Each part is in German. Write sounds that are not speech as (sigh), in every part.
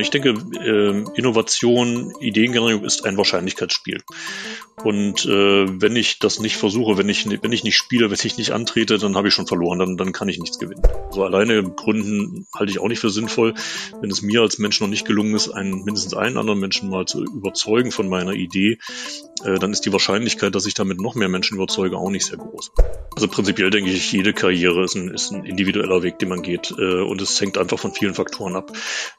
Ich denke, äh, Innovation, Ideengenerierung ist ein Wahrscheinlichkeitsspiel. Und äh, wenn ich das nicht versuche, wenn ich, wenn ich nicht spiele, wenn ich nicht antrete, dann habe ich schon verloren, dann, dann kann ich nichts gewinnen. So alleine Gründen halte ich auch nicht für sinnvoll. Wenn es mir als Mensch noch nicht gelungen ist, einen, mindestens einen anderen Menschen mal zu überzeugen von meiner Idee, äh, dann ist die Wahrscheinlichkeit, dass ich damit noch mehr Menschen überzeuge, auch nicht sehr groß. Also prinzipiell denke ich, jede Karriere ist ein, ist ein individueller Weg, den man geht. Äh, und es hängt einfach von vielen Faktoren ab.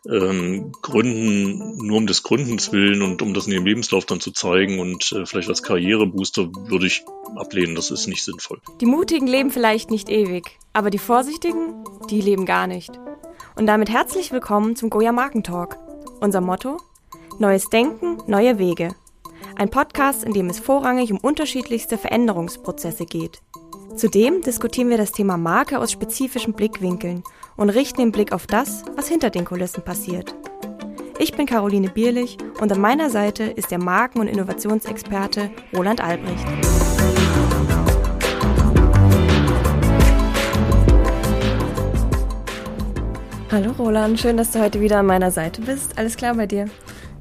Ähm, Gründen nur um des Gründens willen und um das in ihrem Lebenslauf dann zu zeigen und äh, vielleicht als Karrierebooster würde ich ablehnen. Das ist nicht sinnvoll. Die Mutigen leben vielleicht nicht ewig, aber die Vorsichtigen, die leben gar nicht. Und damit herzlich willkommen zum Goya Markentalk. Unser Motto? Neues Denken, neue Wege. Ein Podcast, in dem es vorrangig um unterschiedlichste Veränderungsprozesse geht. Zudem diskutieren wir das Thema Marke aus spezifischen Blickwinkeln und richten den Blick auf das, was hinter den Kulissen passiert. Ich bin Caroline Bierlich und an meiner Seite ist der Marken- und Innovationsexperte Roland Albrecht. Hallo Roland, schön, dass du heute wieder an meiner Seite bist. Alles klar bei dir?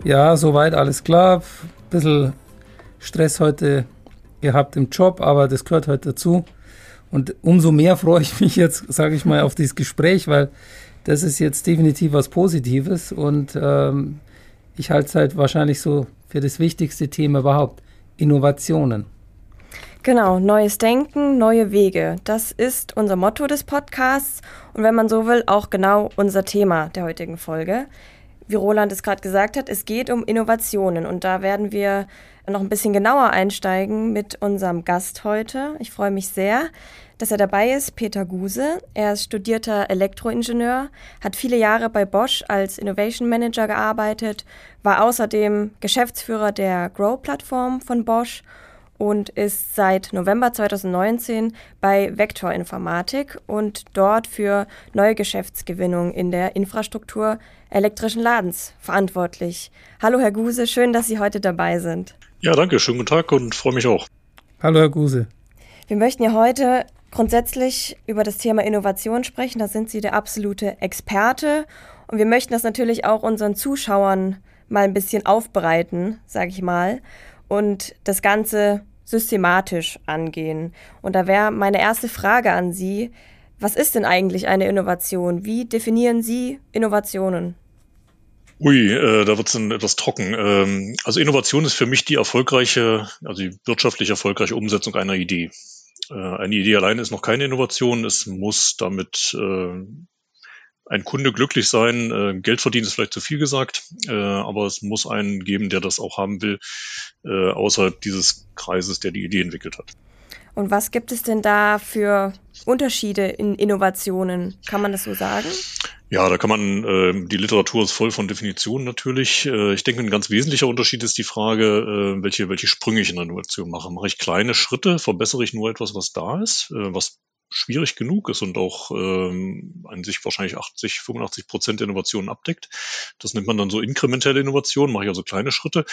Ja, soweit alles klar. Bisschen Stress heute gehabt im Job, aber das gehört heute dazu. Und umso mehr freue ich mich jetzt, sage ich mal, auf dieses Gespräch, weil das ist jetzt definitiv was Positives und ähm, ich halte es halt wahrscheinlich so für das wichtigste Thema überhaupt. Innovationen. Genau, neues Denken, neue Wege. Das ist unser Motto des Podcasts und wenn man so will, auch genau unser Thema der heutigen Folge. Wie Roland es gerade gesagt hat, es geht um Innovationen und da werden wir noch ein bisschen genauer einsteigen mit unserem Gast heute. Ich freue mich sehr, dass er dabei ist, Peter Guse. Er ist studierter Elektroingenieur, hat viele Jahre bei Bosch als Innovation Manager gearbeitet, war außerdem Geschäftsführer der Grow-Plattform von Bosch und ist seit November 2019 bei Vector Informatik und dort für neue Geschäftsgewinnung in der Infrastruktur elektrischen Ladens verantwortlich. Hallo Herr Guse, schön, dass Sie heute dabei sind. Ja, danke, schönen guten Tag und freue mich auch. Hallo Herr Guse. Wir möchten ja heute grundsätzlich über das Thema Innovation sprechen. Da sind Sie der absolute Experte. Und wir möchten das natürlich auch unseren Zuschauern mal ein bisschen aufbereiten, sage ich mal, und das Ganze systematisch angehen. Und da wäre meine erste Frage an Sie, was ist denn eigentlich eine Innovation? Wie definieren Sie Innovationen? Ui, äh, da wird es dann etwas trocken. Ähm, also Innovation ist für mich die erfolgreiche, also die wirtschaftlich erfolgreiche Umsetzung einer Idee. Äh, eine Idee allein ist noch keine Innovation. Es muss damit äh, ein Kunde glücklich sein. Äh, Geld verdienen ist vielleicht zu viel gesagt, äh, aber es muss einen geben, der das auch haben will, äh, außerhalb dieses Kreises, der die Idee entwickelt hat. Und was gibt es denn da für Unterschiede in Innovationen? Kann man das so sagen? Ja, da kann man, äh, die Literatur ist voll von Definitionen natürlich. Äh, ich denke, ein ganz wesentlicher Unterschied ist die Frage, äh, welche, welche Sprünge ich in der Innovation mache. Mache ich kleine Schritte, verbessere ich nur etwas, was da ist, äh, was schwierig genug ist und auch ähm, an sich wahrscheinlich 80, 85 Prozent Innovationen abdeckt. Das nennt man dann so inkrementelle Innovation, mache ich also kleine Schritte.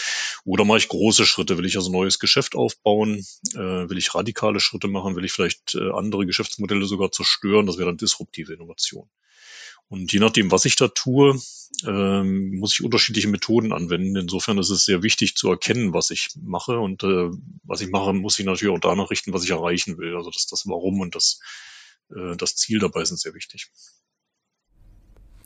Oder mache ich große Schritte, will ich also neues Geschäft aufbauen, äh, will ich radikale Schritte machen, will ich vielleicht äh, andere Geschäftsmodelle sogar zerstören, das wäre dann disruptive Innovation. Und je nachdem, was ich da tue, ähm, muss ich unterschiedliche Methoden anwenden. Insofern ist es sehr wichtig zu erkennen, was ich mache. Und äh, was ich mache, muss ich natürlich auch danach richten, was ich erreichen will. Also das, das Warum und das, äh, das Ziel dabei sind sehr wichtig.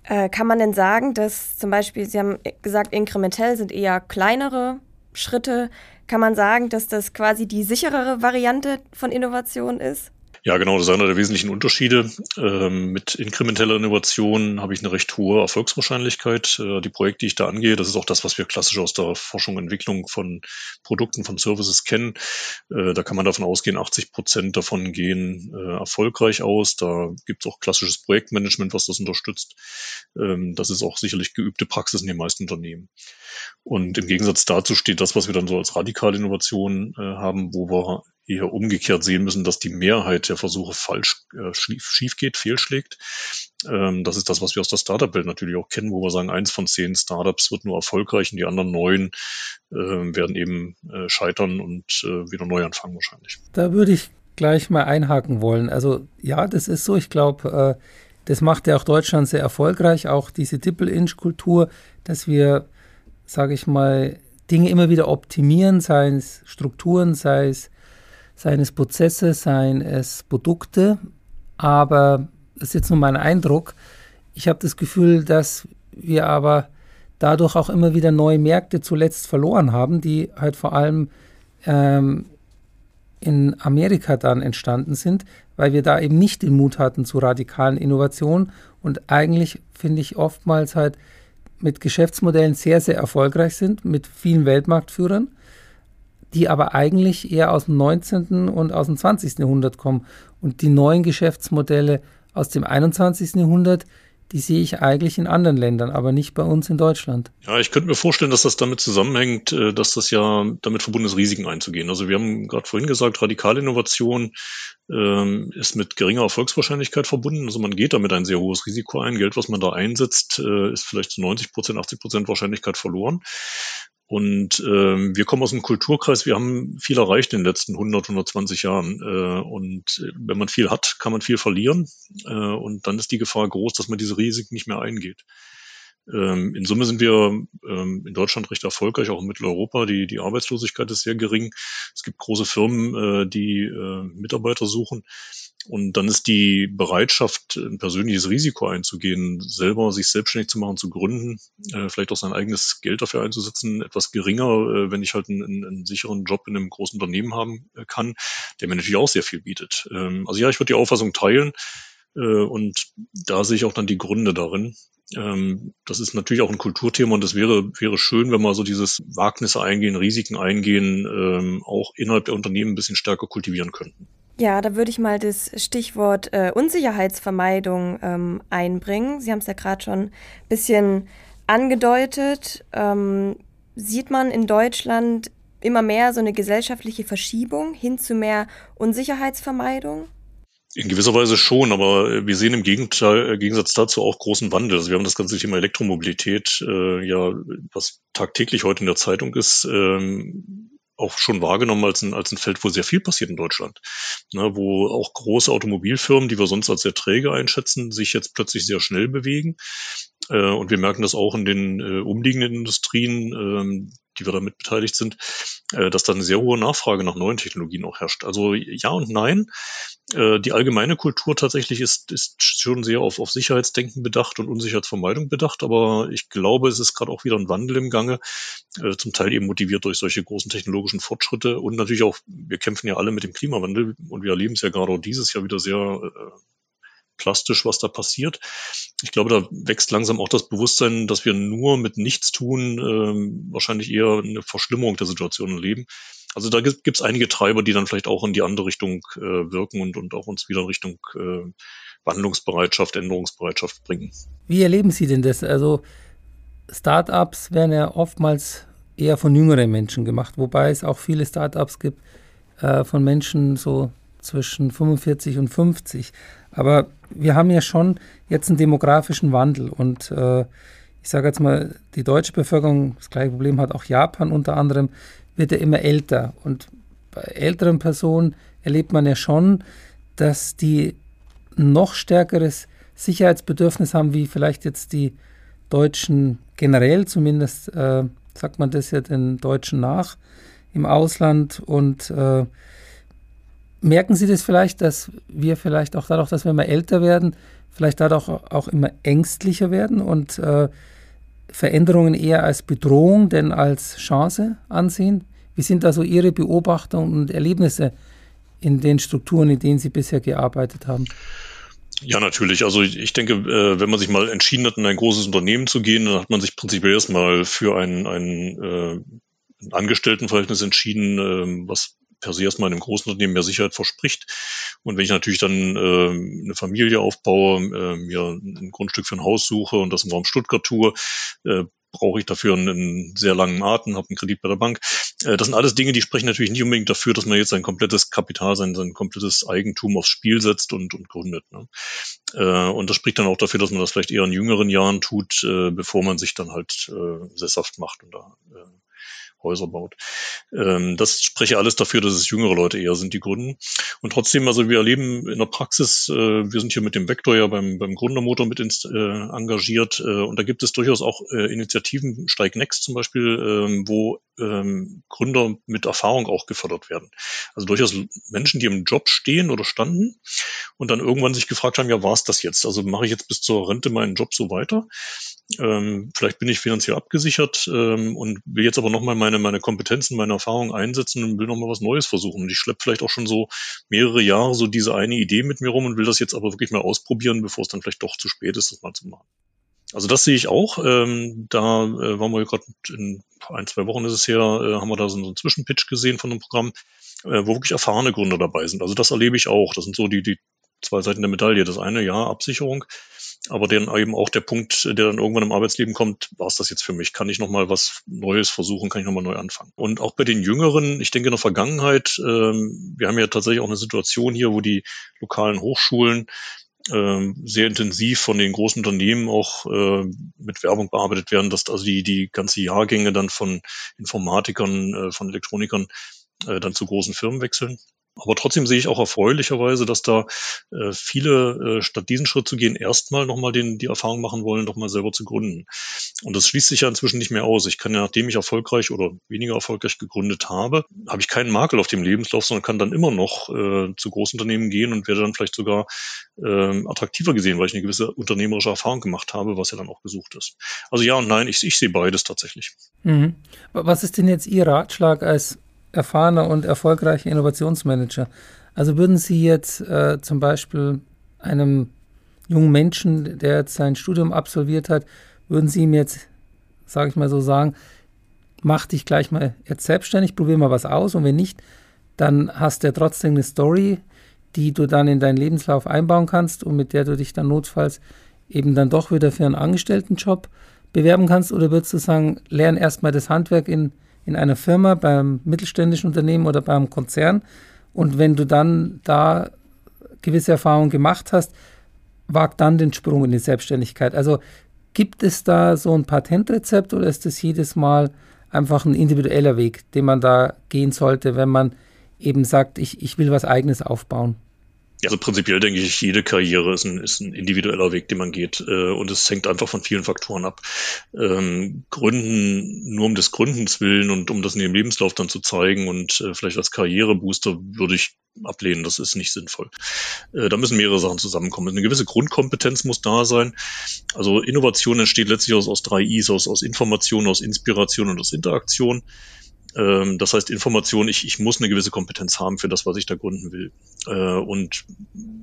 Äh, kann man denn sagen, dass zum Beispiel, Sie haben gesagt, inkrementell sind eher kleinere Schritte. Kann man sagen, dass das quasi die sicherere Variante von Innovation ist? Ja, genau, das ist einer der wesentlichen Unterschiede. Ähm, mit inkrementeller Innovation habe ich eine recht hohe Erfolgswahrscheinlichkeit. Äh, die Projekte, die ich da angehe, das ist auch das, was wir klassisch aus der Forschung und Entwicklung von Produkten, von Services kennen. Äh, da kann man davon ausgehen, 80 Prozent davon gehen äh, erfolgreich aus. Da gibt es auch klassisches Projektmanagement, was das unterstützt. Ähm, das ist auch sicherlich geübte Praxis in den meisten Unternehmen. Und im Gegensatz dazu steht das, was wir dann so als radikale Innovation äh, haben, wo wir eher umgekehrt sehen müssen, dass die Mehrheit der Versuche falsch äh, schief, geht, fehlschlägt. Ähm, das ist das, was wir aus der Startup-Welt natürlich auch kennen, wo wir sagen, eins von zehn Startups wird nur erfolgreich und die anderen neun äh, werden eben äh, scheitern und äh, wieder neu anfangen wahrscheinlich. Da würde ich gleich mal einhaken wollen. Also ja, das ist so. Ich glaube, äh, das macht ja auch Deutschland sehr erfolgreich, auch diese Triple-Inch-Kultur, dass wir, sage ich mal, Dinge immer wieder optimieren, sei es Strukturen, sei es, seien es Prozesse, seien es Produkte. Aber das ist jetzt nur mein Eindruck. Ich habe das Gefühl, dass wir aber dadurch auch immer wieder neue Märkte zuletzt verloren haben, die halt vor allem ähm, in Amerika dann entstanden sind, weil wir da eben nicht den Mut hatten zu radikalen Innovationen und eigentlich finde ich oftmals halt mit Geschäftsmodellen sehr, sehr erfolgreich sind, mit vielen Weltmarktführern, die aber eigentlich eher aus dem 19. und aus dem 20. Jahrhundert kommen. Und die neuen Geschäftsmodelle aus dem 21. Jahrhundert, die sehe ich eigentlich in anderen Ländern, aber nicht bei uns in Deutschland. Ja, ich könnte mir vorstellen, dass das damit zusammenhängt, äh, dass das ja damit verbunden ist, Risiken einzugehen. Also wir haben gerade vorhin gesagt, radikale Innovation ähm, ist mit geringer Erfolgswahrscheinlichkeit verbunden. Also man geht damit ein sehr hohes Risiko ein. Geld, was man da einsetzt, äh, ist vielleicht zu 90 Prozent, 80 Prozent Wahrscheinlichkeit verloren. Und ähm, wir kommen aus einem Kulturkreis, wir haben viel erreicht in den letzten 100, 120 Jahren. Äh, und wenn man viel hat, kann man viel verlieren. Äh, und dann ist die Gefahr groß, dass man diese Risiken nicht mehr eingeht. Ähm, in Summe sind wir ähm, in Deutschland recht erfolgreich, auch in Mitteleuropa. Die, die Arbeitslosigkeit ist sehr gering. Es gibt große Firmen, äh, die äh, Mitarbeiter suchen. Und dann ist die Bereitschaft, ein persönliches Risiko einzugehen, selber sich selbstständig zu machen, zu gründen, äh, vielleicht auch sein eigenes Geld dafür einzusetzen, etwas geringer, äh, wenn ich halt einen, einen, sicheren Job in einem großen Unternehmen haben äh, kann, der mir natürlich auch sehr viel bietet. Ähm, also ja, ich würde die Auffassung teilen und da sehe ich auch dann die Gründe darin. Ähm, das ist natürlich auch ein Kulturthema und es wäre, wäre schön, wenn wir so dieses Wagnisse eingehen, Risiken eingehen, ähm, auch innerhalb der Unternehmen ein bisschen stärker kultivieren könnten. Ja, da würde ich mal das Stichwort äh, Unsicherheitsvermeidung ähm, einbringen. Sie haben es ja gerade schon ein bisschen angedeutet. Ähm, sieht man in Deutschland immer mehr so eine gesellschaftliche Verschiebung hin zu mehr Unsicherheitsvermeidung? In gewisser Weise schon, aber äh, wir sehen im Gegenteil, äh, Gegensatz dazu auch großen Wandel. Also wir haben das ganze Thema Elektromobilität, äh, ja, was tagtäglich heute in der Zeitung ist, ähm, auch schon wahrgenommen als ein, als ein Feld, wo sehr viel passiert in Deutschland. Ne, wo auch große Automobilfirmen, die wir sonst als sehr träge einschätzen, sich jetzt plötzlich sehr schnell bewegen. Äh, und wir merken das auch in den äh, umliegenden Industrien, ähm, die wir damit beteiligt sind, äh, dass da eine sehr hohe Nachfrage nach neuen Technologien auch herrscht. Also ja und nein. Die allgemeine Kultur tatsächlich ist, ist schon sehr auf, auf Sicherheitsdenken bedacht und Unsicherheitsvermeidung bedacht, aber ich glaube, es ist gerade auch wieder ein Wandel im Gange, zum Teil eben motiviert durch solche großen technologischen Fortschritte und natürlich auch, wir kämpfen ja alle mit dem Klimawandel und wir erleben es ja gerade auch dieses Jahr wieder sehr plastisch, was da passiert. Ich glaube, da wächst langsam auch das Bewusstsein, dass wir nur mit Nichtstun ähm, wahrscheinlich eher eine Verschlimmerung der Situation erleben. Also da gibt es einige Treiber, die dann vielleicht auch in die andere Richtung äh, wirken und, und auch uns wieder in Richtung äh, Wandlungsbereitschaft, Änderungsbereitschaft bringen. Wie erleben Sie denn das? Also Startups werden ja oftmals eher von jüngeren Menschen gemacht, wobei es auch viele Startups gibt äh, von Menschen so zwischen 45 und 50. Aber wir haben ja schon jetzt einen demografischen Wandel und äh, ich sage jetzt mal, die deutsche Bevölkerung, das gleiche Problem hat auch Japan unter anderem, wird ja immer älter. Und bei älteren Personen erlebt man ja schon, dass die noch stärkeres Sicherheitsbedürfnis haben, wie vielleicht jetzt die Deutschen generell, zumindest äh, sagt man das ja den Deutschen nach im Ausland. Und äh, merken Sie das vielleicht, dass wir vielleicht auch dadurch, dass wir immer älter werden, vielleicht dadurch auch immer ängstlicher werden und äh, Veränderungen eher als Bedrohung denn als Chance ansehen? Wie sind da so Ihre Beobachtungen und Erlebnisse in den Strukturen, in denen Sie bisher gearbeitet haben? Ja, natürlich. Also ich denke, äh, wenn man sich mal entschieden hat, in ein großes Unternehmen zu gehen, dann hat man sich prinzipiell erstmal für ein, ein, äh, ein Angestelltenverhältnis entschieden, ähm, was per se erstmal einem großen Unternehmen mehr Sicherheit verspricht. Und wenn ich natürlich dann äh, eine Familie aufbaue, äh, mir ein Grundstück für ein Haus suche und das im Raum Stuttgart tue, äh, brauche ich dafür einen, einen sehr langen Atem, habe einen Kredit bei der Bank. Äh, das sind alles Dinge, die sprechen natürlich nicht unbedingt dafür, dass man jetzt sein komplettes Kapital, sein, sein komplettes Eigentum aufs Spiel setzt und, und gründet. Ne? Äh, und das spricht dann auch dafür, dass man das vielleicht eher in jüngeren Jahren tut, äh, bevor man sich dann halt äh, sesshaft macht und da äh, Häuser baut. Ähm, das spreche alles dafür, dass es jüngere Leute eher sind, die gründen. Und trotzdem, also wir erleben in der Praxis, äh, wir sind hier mit dem Vector ja beim, beim Gründermotor mit ins, äh, engagiert äh, und da gibt es durchaus auch äh, Initiativen, Steig Next zum Beispiel, äh, wo ähm, Gründer mit Erfahrung auch gefördert werden. Also durchaus Menschen, die im Job stehen oder standen und dann irgendwann sich gefragt haben, ja, war es das jetzt? Also mache ich jetzt bis zur Rente meinen Job so weiter? Ähm, vielleicht bin ich finanziell abgesichert ähm, und will jetzt aber nochmal meine, meine Kompetenzen, meine Erfahrungen einsetzen und will nochmal was Neues versuchen. Und ich schleppe vielleicht auch schon so mehrere Jahre so diese eine Idee mit mir rum und will das jetzt aber wirklich mal ausprobieren, bevor es dann vielleicht doch zu spät ist, das mal zu machen. Also das sehe ich auch. Ähm, da äh, waren wir gerade in ein, zwei Wochen ist es her, äh, haben wir da so einen Zwischenpitch gesehen von einem Programm, äh, wo wirklich erfahrene Gründer dabei sind. Also das erlebe ich auch. Das sind so die, die zwei Seiten der Medaille. Das eine, ja, Absicherung, aber dann eben auch der Punkt, der dann irgendwann im Arbeitsleben kommt, war es das jetzt für mich? Kann ich nochmal was Neues versuchen? Kann ich nochmal neu anfangen? Und auch bei den Jüngeren, ich denke in der Vergangenheit, ähm, wir haben ja tatsächlich auch eine Situation hier, wo die lokalen Hochschulen ähm, sehr intensiv von den großen Unternehmen auch äh, mit Werbung bearbeitet werden, dass also die, die ganze Jahrgänge dann von Informatikern, äh, von Elektronikern äh, dann zu großen Firmen wechseln. Aber trotzdem sehe ich auch erfreulicherweise, dass da äh, viele, äh, statt diesen Schritt zu gehen, erstmal nochmal den, die Erfahrung machen wollen, doch mal selber zu gründen. Und das schließt sich ja inzwischen nicht mehr aus. Ich kann ja, nachdem ich erfolgreich oder weniger erfolgreich gegründet habe, habe ich keinen Makel auf dem Lebenslauf, sondern kann dann immer noch äh, zu Großunternehmen gehen und werde dann vielleicht sogar äh, attraktiver gesehen, weil ich eine gewisse unternehmerische Erfahrung gemacht habe, was ja dann auch gesucht ist. Also ja und nein, ich, ich sehe beides tatsächlich. Mhm. Was ist denn jetzt Ihr Ratschlag als erfahrener und erfolgreicher Innovationsmanager. Also würden Sie jetzt äh, zum Beispiel einem jungen Menschen, der jetzt sein Studium absolviert hat, würden Sie ihm jetzt, sage ich mal so sagen, mach dich gleich mal jetzt selbstständig, probier mal was aus und wenn nicht, dann hast du trotzdem eine Story, die du dann in deinen Lebenslauf einbauen kannst und mit der du dich dann notfalls eben dann doch wieder für einen Angestelltenjob bewerben kannst oder würdest du sagen, lern erstmal das Handwerk in in einer Firma, beim mittelständischen Unternehmen oder beim Konzern. Und wenn du dann da gewisse Erfahrungen gemacht hast, wag dann den Sprung in die Selbstständigkeit. Also gibt es da so ein Patentrezept oder ist das jedes Mal einfach ein individueller Weg, den man da gehen sollte, wenn man eben sagt, ich, ich will was eigenes aufbauen? Also prinzipiell denke ich, jede Karriere ist ein, ist ein individueller Weg, den man geht. Äh, und es hängt einfach von vielen Faktoren ab. Ähm, Gründen nur um des Gründens willen und um das in dem Lebenslauf dann zu zeigen und äh, vielleicht als Karrierebooster würde ich ablehnen. Das ist nicht sinnvoll. Äh, da müssen mehrere Sachen zusammenkommen. Eine gewisse Grundkompetenz muss da sein. Also Innovation entsteht letztlich aus, aus drei Is, aus, aus Information, aus Inspiration und aus Interaktion. Ähm, das heißt, Information, ich, ich muss eine gewisse Kompetenz haben für das, was ich da gründen will. Äh, und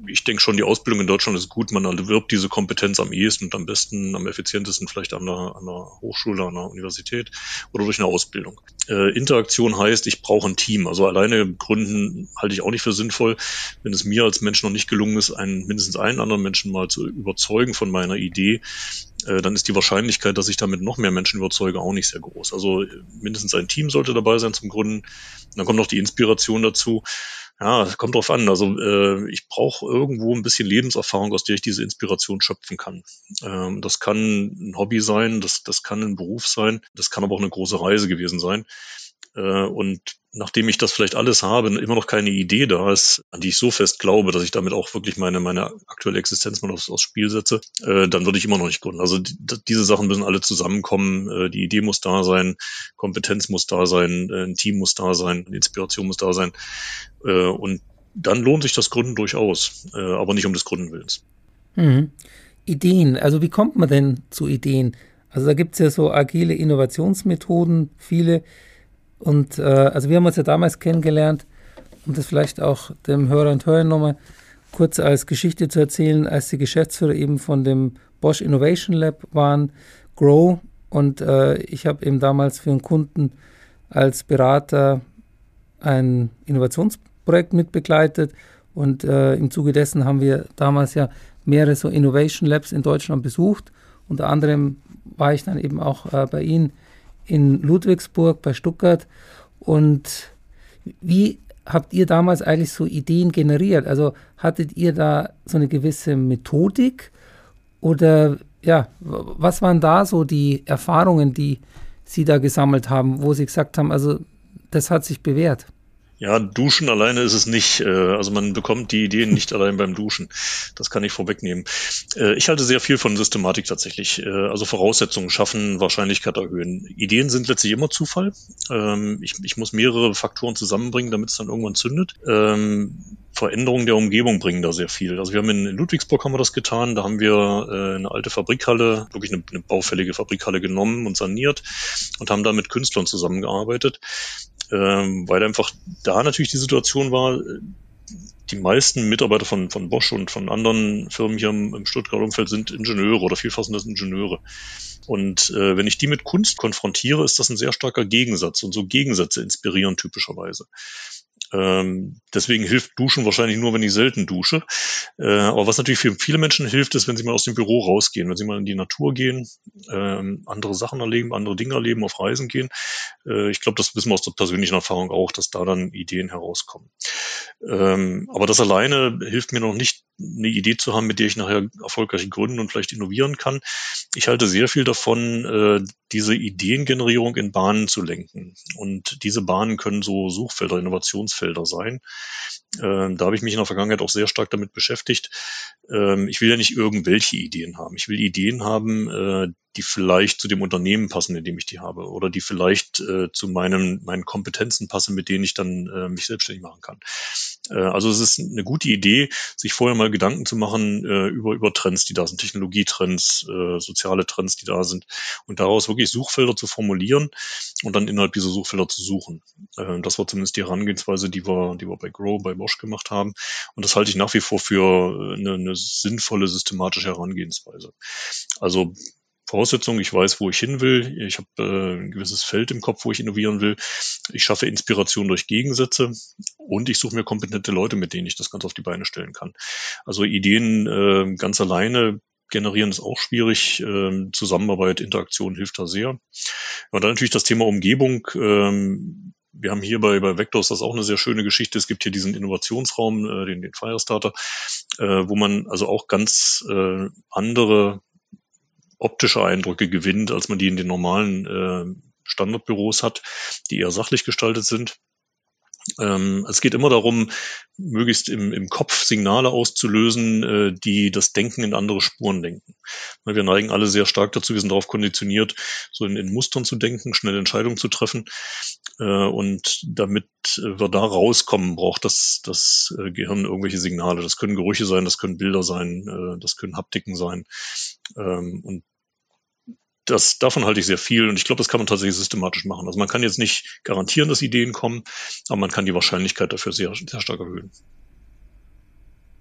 ich denke schon, die Ausbildung in Deutschland ist gut. Man erwirbt diese Kompetenz am ehesten und am besten, am effizientesten vielleicht an einer, an einer Hochschule, an einer Universität oder durch eine Ausbildung. Äh, Interaktion heißt, ich brauche ein Team. Also alleine gründen halte ich auch nicht für sinnvoll. Wenn es mir als Mensch noch nicht gelungen ist, einen, mindestens einen anderen Menschen mal zu überzeugen von meiner Idee, dann ist die Wahrscheinlichkeit, dass ich damit noch mehr Menschen überzeuge, auch nicht sehr groß. Also mindestens ein Team sollte dabei sein zum Gründen. Dann kommt noch die Inspiration dazu. Ja, kommt drauf an. Also äh, ich brauche irgendwo ein bisschen Lebenserfahrung, aus der ich diese Inspiration schöpfen kann. Ähm, das kann ein Hobby sein, das, das kann ein Beruf sein, das kann aber auch eine große Reise gewesen sein. Äh, und nachdem ich das vielleicht alles habe, immer noch keine Idee da ist, an die ich so fest glaube, dass ich damit auch wirklich meine, meine aktuelle Existenz mal aufs, aufs Spiel setze, äh, dann würde ich immer noch nicht gründen. Also die, diese Sachen müssen alle zusammenkommen. Äh, die Idee muss da sein, Kompetenz muss da sein, ein Team muss da sein, Inspiration muss da sein. Und dann lohnt sich das Gründen durchaus, aber nicht um des Gründen willens. Mhm. Ideen, also wie kommt man denn zu Ideen? Also da gibt es ja so agile Innovationsmethoden, viele, und äh, also wir haben uns ja damals kennengelernt, um das vielleicht auch dem Hörer und Hörer nochmal kurz als Geschichte zu erzählen, als die Geschäftsführer eben von dem Bosch Innovation Lab waren, Grow. Und äh, ich habe eben damals für einen Kunden als Berater ein Innovationsprojekt mitbegleitet. Und äh, im Zuge dessen haben wir damals ja mehrere so Innovation Labs in Deutschland besucht. Unter anderem war ich dann eben auch äh, bei Ihnen in Ludwigsburg bei Stuttgart. Und wie habt ihr damals eigentlich so Ideen generiert? Also hattet ihr da so eine gewisse Methodik oder ja, was waren da so die Erfahrungen, die Sie da gesammelt haben, wo Sie gesagt haben, also das hat sich bewährt. Ja, Duschen alleine ist es nicht. Äh, also man bekommt die Ideen nicht allein beim Duschen. Das kann ich vorwegnehmen. Äh, ich halte sehr viel von Systematik tatsächlich. Äh, also Voraussetzungen schaffen, Wahrscheinlichkeit erhöhen. Ideen sind letztlich immer Zufall. Ähm, ich, ich muss mehrere Faktoren zusammenbringen, damit es dann irgendwann zündet. Veränderungen der Umgebung bringen da sehr viel. Also wir haben in Ludwigsburg haben wir das getan. Da haben wir eine alte Fabrikhalle, wirklich eine, eine baufällige Fabrikhalle genommen und saniert und haben da mit Künstlern zusammengearbeitet ähm, weil einfach da natürlich die Situation war, die meisten Mitarbeiter von, von Bosch und von anderen Firmen hier im, im Stuttgarter Umfeld sind Ingenieure oder vielfach Ingenieure. Und äh, wenn ich die mit Kunst konfrontiere, ist das ein sehr starker Gegensatz. Und so Gegensätze inspirieren typischerweise. Ähm, deswegen hilft Duschen wahrscheinlich nur, wenn ich selten dusche. Äh, aber was natürlich für viele Menschen hilft, ist, wenn sie mal aus dem Büro rausgehen, wenn sie mal in die Natur gehen, ähm, andere Sachen erleben, andere Dinge erleben, auf Reisen gehen. Äh, ich glaube, das wissen wir aus der persönlichen Erfahrung auch, dass da dann Ideen herauskommen. Ähm, aber das alleine hilft mir noch nicht, eine Idee zu haben, mit der ich nachher erfolgreich gründen und vielleicht innovieren kann. Ich halte sehr viel davon, äh, diese Ideengenerierung in Bahnen zu lenken. Und diese Bahnen können so Suchfelder, Innovationsfelder sein. Ähm, da habe ich mich in der Vergangenheit auch sehr stark damit beschäftigt. Ähm, ich will ja nicht irgendwelche Ideen haben. Ich will Ideen haben, äh, die vielleicht zu dem Unternehmen passen, in dem ich die habe, oder die vielleicht äh, zu meinen, meinen Kompetenzen passen, mit denen ich dann äh, mich selbstständig machen kann. Äh, also es ist eine gute Idee, sich vorher mal Gedanken zu machen äh, über, über Trends, die da sind, Technologietrends, äh, soziale Trends, die da sind, und daraus wirklich Suchfelder zu formulieren und dann innerhalb dieser Suchfelder zu suchen. Äh, das war zumindest die Herangehensweise, die wir, die wir bei Grow, bei Bosch gemacht haben. Und das halte ich nach wie vor für eine, eine sinnvolle, systematische Herangehensweise. Also Voraussetzung, ich weiß, wo ich hin will, ich habe äh, ein gewisses Feld im Kopf, wo ich innovieren will, ich schaffe Inspiration durch Gegensätze und ich suche mir kompetente Leute, mit denen ich das Ganze auf die Beine stellen kann. Also Ideen äh, ganz alleine generieren ist auch schwierig. Ähm, Zusammenarbeit, Interaktion hilft da sehr. Und dann natürlich das Thema Umgebung. Ähm, wir haben hier bei, bei Vectors das auch eine sehr schöne Geschichte. Es gibt hier diesen Innovationsraum, äh, den, den Firestarter, äh, wo man also auch ganz äh, andere optische Eindrücke gewinnt, als man die in den normalen äh, Standardbüros hat, die eher sachlich gestaltet sind. Ähm, es geht immer darum, möglichst im, im Kopf Signale auszulösen, äh, die das Denken in andere Spuren denken. Wir neigen alle sehr stark dazu, wir sind darauf konditioniert, so in, in Mustern zu denken, schnell Entscheidungen zu treffen. Äh, und damit wir da rauskommen, braucht das, das äh, Gehirn irgendwelche Signale. Das können Gerüche sein, das können Bilder sein, äh, das können Haptiken sein. Ähm, und das, davon halte ich sehr viel und ich glaube, das kann man tatsächlich systematisch machen. Also man kann jetzt nicht garantieren, dass Ideen kommen, aber man kann die Wahrscheinlichkeit dafür sehr, sehr stark erhöhen.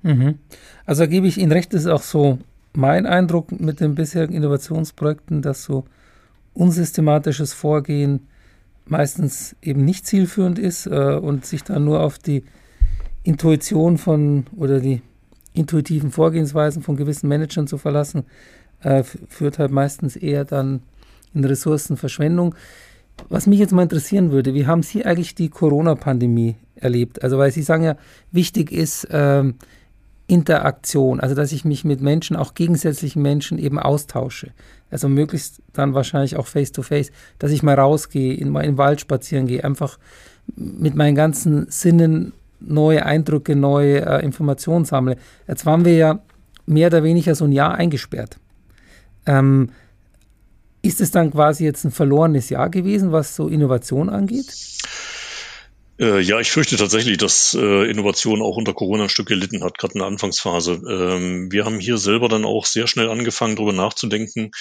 Mhm. Also gebe ich Ihnen recht, das ist auch so mein Eindruck mit den bisherigen Innovationsprojekten, dass so unsystematisches Vorgehen meistens eben nicht zielführend ist äh, und sich dann nur auf die Intuition von oder die intuitiven Vorgehensweisen von gewissen Managern zu verlassen, äh, führt halt meistens eher dann in Ressourcenverschwendung. Was mich jetzt mal interessieren würde, wie haben Sie eigentlich die Corona-Pandemie erlebt? Also, weil Sie sagen ja, wichtig ist ähm, Interaktion, also dass ich mich mit Menschen, auch gegensätzlichen Menschen eben austausche. Also möglichst dann wahrscheinlich auch face-to-face, -face, dass ich mal rausgehe, in, mal den Wald spazieren gehe, einfach mit meinen ganzen Sinnen neue Eindrücke, neue äh, Informationen sammle. Jetzt waren wir ja mehr oder weniger so ein Jahr eingesperrt. Ähm, ist es dann quasi jetzt ein verlorenes Jahr gewesen, was so Innovation angeht? Äh, ja, ich fürchte tatsächlich, dass äh, Innovation auch unter Corona ein Stück gelitten hat, gerade in der Anfangsphase. Ähm, wir haben hier selber dann auch sehr schnell angefangen, darüber nachzudenken,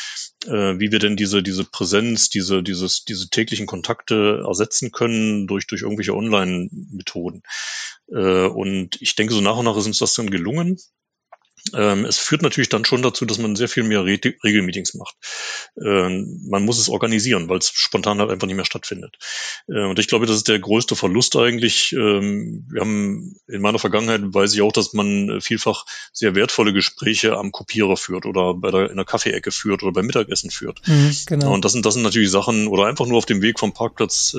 äh, wie wir denn diese, diese Präsenz, diese, dieses, diese täglichen Kontakte ersetzen können durch, durch irgendwelche Online-Methoden. Und ich denke, so nach und nach ist uns das dann gelungen. Ähm, es führt natürlich dann schon dazu, dass man sehr viel mehr Re Regelmeetings macht. Ähm, man muss es organisieren, weil es spontan halt einfach nicht mehr stattfindet. Äh, und ich glaube, das ist der größte Verlust eigentlich. Ähm, wir haben in meiner Vergangenheit weiß ich auch, dass man vielfach sehr wertvolle Gespräche am Kopierer führt oder bei der, in der Kaffeeecke führt oder beim Mittagessen führt. Mhm, genau. Und das sind, das sind natürlich Sachen oder einfach nur auf dem Weg vom Parkplatz äh,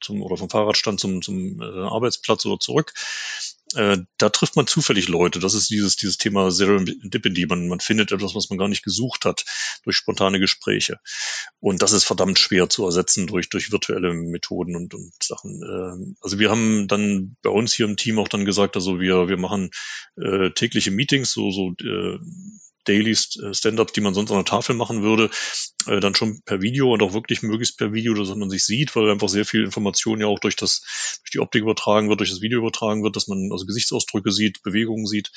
zum, oder vom Fahrradstand zum, zum äh, Arbeitsplatz oder zurück. Äh, da trifft man zufällig Leute. Das ist dieses, dieses Thema Serendipity. Man, man findet etwas, was man gar nicht gesucht hat durch spontane Gespräche. Und das ist verdammt schwer zu ersetzen durch, durch virtuelle Methoden und, und Sachen. Äh, also wir haben dann bei uns hier im Team auch dann gesagt, also wir, wir machen äh, tägliche Meetings, so, so äh, Daily äh, Stand-ups, die man sonst an der Tafel machen würde, äh, dann schon per Video und auch wirklich möglichst per Video, dass man sich sieht, weil einfach sehr viel Information ja auch durch das, durch die Optik übertragen wird, durch das Video übertragen wird, dass man also Gesichtsausdrücke sieht, Bewegungen sieht.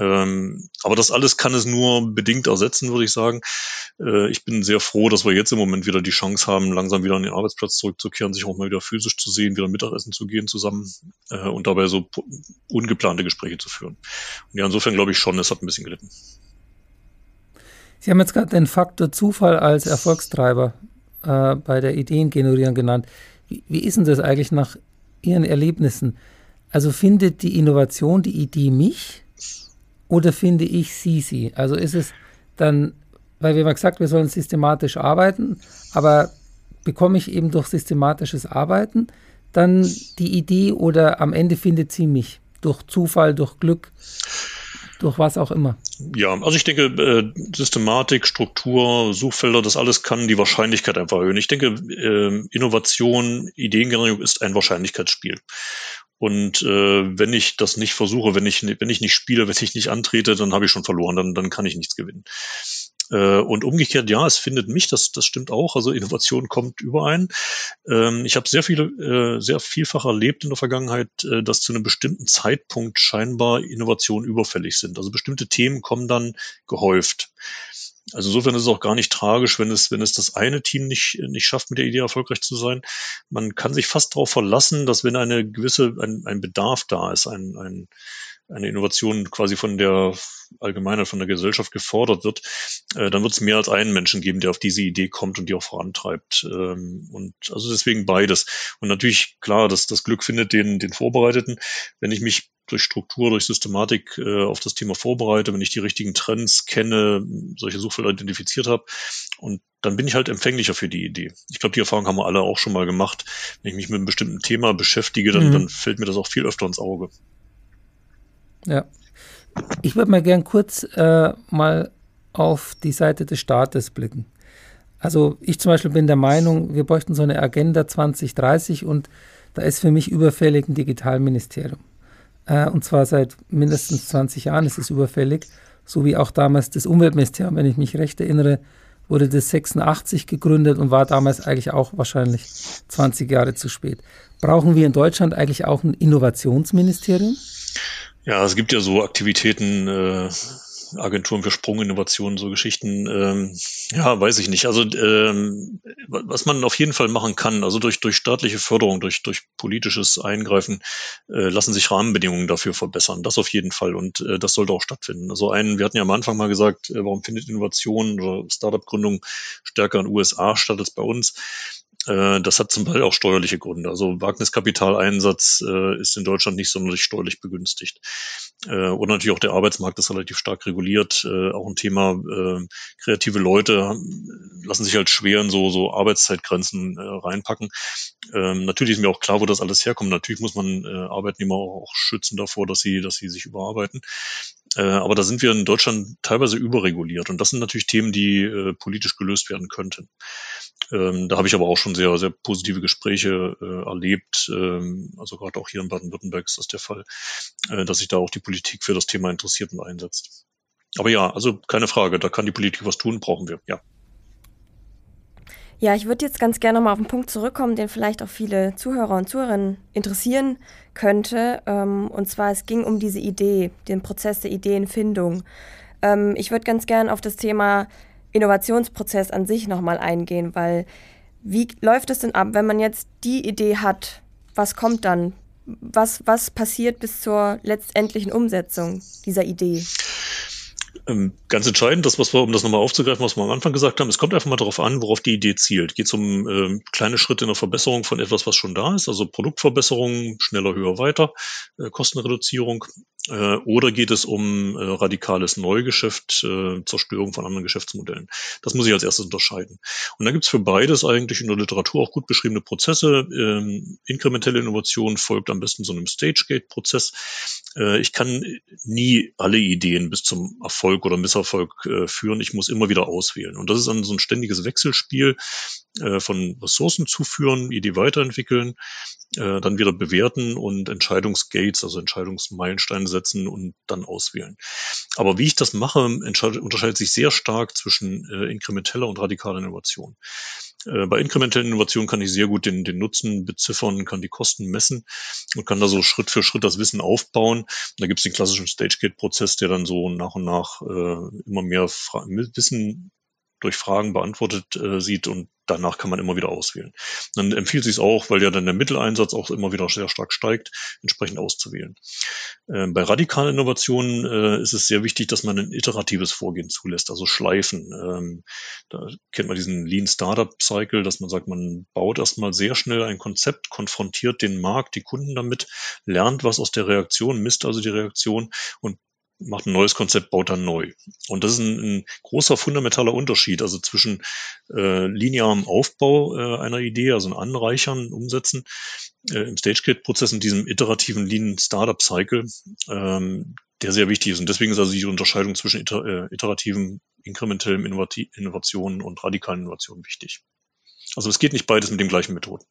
Ähm, aber das alles kann es nur bedingt ersetzen, würde ich sagen. Äh, ich bin sehr froh, dass wir jetzt im Moment wieder die Chance haben, langsam wieder an den Arbeitsplatz zurückzukehren, sich auch mal wieder physisch zu sehen, wieder Mittagessen zu gehen zusammen äh, und dabei so ungeplante Gespräche zu führen. Und ja, insofern glaube ich schon, es hat ein bisschen gelitten. Sie haben jetzt gerade den Faktor Zufall als Erfolgstreiber äh, bei der Ideengenerieren genannt. Wie, wie ist denn das eigentlich nach Ihren Erlebnissen? Also findet die Innovation, die Idee mich oder finde ich sie sie? Also ist es dann, weil wir haben gesagt, wir sollen systematisch arbeiten, aber bekomme ich eben durch systematisches Arbeiten dann die Idee oder am Ende findet sie mich durch Zufall, durch Glück? durch was auch immer. Ja, also ich denke, äh, Systematik, Struktur, Suchfelder, das alles kann die Wahrscheinlichkeit einfach erhöhen. Ich denke, äh, Innovation, Ideengenerierung ist ein Wahrscheinlichkeitsspiel. Und äh, wenn ich das nicht versuche, wenn ich, wenn ich nicht spiele, wenn ich nicht antrete, dann habe ich schon verloren, dann, dann kann ich nichts gewinnen. Äh, und umgekehrt, ja, es findet mich, das, das stimmt auch. Also Innovation kommt überein. Ähm, ich habe sehr viele, äh, sehr vielfach erlebt in der Vergangenheit, äh, dass zu einem bestimmten Zeitpunkt scheinbar Innovationen überfällig sind. Also bestimmte Themen kommen dann gehäuft. Also insofern ist es auch gar nicht tragisch, wenn es, wenn es das eine Team nicht, nicht schafft, mit der Idee erfolgreich zu sein. Man kann sich fast darauf verlassen, dass wenn eine gewisse, ein, ein Bedarf da ist, ein, ein, eine Innovation quasi von der Allgemeinheit, von der Gesellschaft gefordert wird, äh, dann wird es mehr als einen Menschen geben, der auf diese Idee kommt und die auch vorantreibt. Ähm, und also deswegen beides. Und natürlich, klar, dass das Glück findet den, den Vorbereiteten. Wenn ich mich durch Struktur, durch Systematik äh, auf das Thema vorbereite, wenn ich die richtigen Trends kenne, solche Suchfelder identifiziert habe und dann bin ich halt empfänglicher für die Idee. Ich glaube, die Erfahrung haben wir alle auch schon mal gemacht. Wenn ich mich mit einem bestimmten Thema beschäftige, dann, mhm. dann fällt mir das auch viel öfter ins Auge. Ja. Ich würde mal gern kurz äh, mal auf die Seite des Staates blicken. Also ich zum Beispiel bin der Meinung, wir bräuchten so eine Agenda 2030 und da ist für mich überfällig ein Digitalministerium. Äh, und zwar seit mindestens 20 Jahren ist es überfällig, so wie auch damals das Umweltministerium, wenn ich mich recht erinnere, wurde das 86 gegründet und war damals eigentlich auch wahrscheinlich 20 Jahre zu spät. Brauchen wir in Deutschland eigentlich auch ein Innovationsministerium? Ja, es gibt ja so Aktivitäten, äh, Agenturen für Sprunginnovationen, so Geschichten. Ähm, ja, weiß ich nicht. Also ähm, was man auf jeden Fall machen kann, also durch, durch staatliche Förderung, durch, durch politisches Eingreifen, äh, lassen sich Rahmenbedingungen dafür verbessern. Das auf jeden Fall. Und äh, das sollte auch stattfinden. Also ein, wir hatten ja am Anfang mal gesagt, äh, warum findet Innovation oder Startup-Gründung stärker in den USA statt als bei uns? Äh, das hat zum Beispiel auch steuerliche Gründe. Also Wagniskapitaleinsatz äh, ist in Deutschland nicht sonderlich steuerlich begünstigt. Äh, und natürlich auch der Arbeitsmarkt ist relativ stark reguliert. Auch ein Thema, kreative Leute lassen sich halt schwer in so, so Arbeitszeitgrenzen reinpacken. Ähm, natürlich ist mir auch klar, wo das alles herkommt. Natürlich muss man Arbeitnehmer auch, auch schützen davor, dass sie, dass sie sich überarbeiten. Äh, aber da sind wir in Deutschland teilweise überreguliert. Und das sind natürlich Themen, die äh, politisch gelöst werden könnten. Ähm, da habe ich aber auch schon sehr, sehr positive Gespräche äh, erlebt. Ähm, also gerade auch hier in Baden-Württemberg ist das der Fall, äh, dass sich da auch die Politik für das Thema interessiert und einsetzt. Aber ja, also keine Frage, da kann die Politik was tun, brauchen wir, ja. Ja, ich würde jetzt ganz gerne mal auf einen Punkt zurückkommen, den vielleicht auch viele Zuhörer und Zuhörerinnen interessieren könnte. Ähm, und zwar, es ging um diese Idee, den Prozess der Ideenfindung. Ähm, ich würde ganz gerne auf das Thema Innovationsprozess an sich nochmal eingehen, weil wie läuft es denn ab, wenn man jetzt die Idee hat? Was kommt dann? Was, was passiert bis zur letztendlichen Umsetzung dieser Idee? Ähm, ganz entscheidend, das, was wir, um das nochmal aufzugreifen, was wir am Anfang gesagt haben, es kommt einfach mal darauf an, worauf die Idee zielt. Geht es um ähm, kleine Schritte in der Verbesserung von etwas, was schon da ist, also Produktverbesserung, schneller, höher, weiter, äh, Kostenreduzierung. Äh, oder geht es um äh, radikales Neugeschäft, äh, Zerstörung von anderen Geschäftsmodellen? Das muss ich als erstes unterscheiden. Und da gibt es für beides eigentlich in der Literatur auch gut beschriebene Prozesse. Ähm, inkrementelle Innovation folgt am besten so einem Stage-Gate-Prozess. Ich kann nie alle Ideen bis zum Erfolg oder Misserfolg führen. Ich muss immer wieder auswählen. Und das ist dann so ein ständiges Wechselspiel von Ressourcen zuführen, Idee weiterentwickeln, äh, dann wieder bewerten und Entscheidungsgates, also Entscheidungsmeilensteine setzen und dann auswählen. Aber wie ich das mache, unterscheidet sich sehr stark zwischen äh, inkrementeller und radikaler Innovation. Äh, bei inkrementellen Innovationen kann ich sehr gut den, den Nutzen beziffern, kann die Kosten messen und kann da so Schritt für Schritt das Wissen aufbauen. Da gibt es den klassischen Stage-Gate-Prozess, der dann so nach und nach äh, immer mehr Fra Wissen durch Fragen beantwortet äh, sieht und danach kann man immer wieder auswählen. Dann empfiehlt sich es auch, weil ja dann der Mitteleinsatz auch immer wieder sehr stark steigt, entsprechend auszuwählen. Ähm, bei radikalen Innovationen äh, ist es sehr wichtig, dass man ein iteratives Vorgehen zulässt, also Schleifen. Ähm, da kennt man diesen Lean Startup Cycle, dass man sagt, man baut erstmal sehr schnell ein Konzept, konfrontiert den Markt, die Kunden damit, lernt was aus der Reaktion, misst also die Reaktion und macht ein neues Konzept, baut dann neu. Und das ist ein, ein großer fundamentaler Unterschied, also zwischen äh, linearem Aufbau äh, einer Idee, also ein Anreichern, Umsetzen äh, im Stage-Gate-Prozess und diesem iterativen Lean Startup Cycle, ähm, der sehr wichtig ist. Und deswegen ist also die Unterscheidung zwischen iter äh, iterativen, inkrementellem Innovationen und radikalen Innovationen wichtig. Also es geht nicht beides mit den gleichen Methoden.